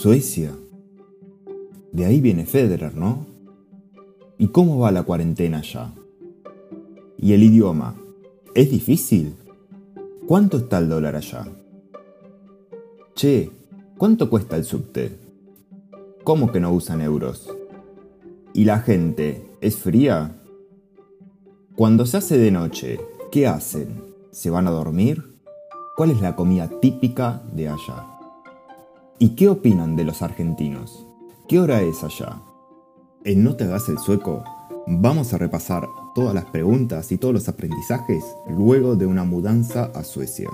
Suecia. De ahí viene Federer, ¿no? ¿Y cómo va la cuarentena allá? ¿Y el idioma? ¿Es difícil? ¿Cuánto está el dólar allá? Che, ¿cuánto cuesta el subte? ¿Cómo que no usan euros? ¿Y la gente es fría? Cuando se hace de noche, ¿qué hacen? ¿Se van a dormir? ¿Cuál es la comida típica de allá? ¿Y qué opinan de los argentinos? ¿Qué hora es allá? En No te hagas el sueco, vamos a repasar todas las preguntas y todos los aprendizajes luego de una mudanza a Suecia.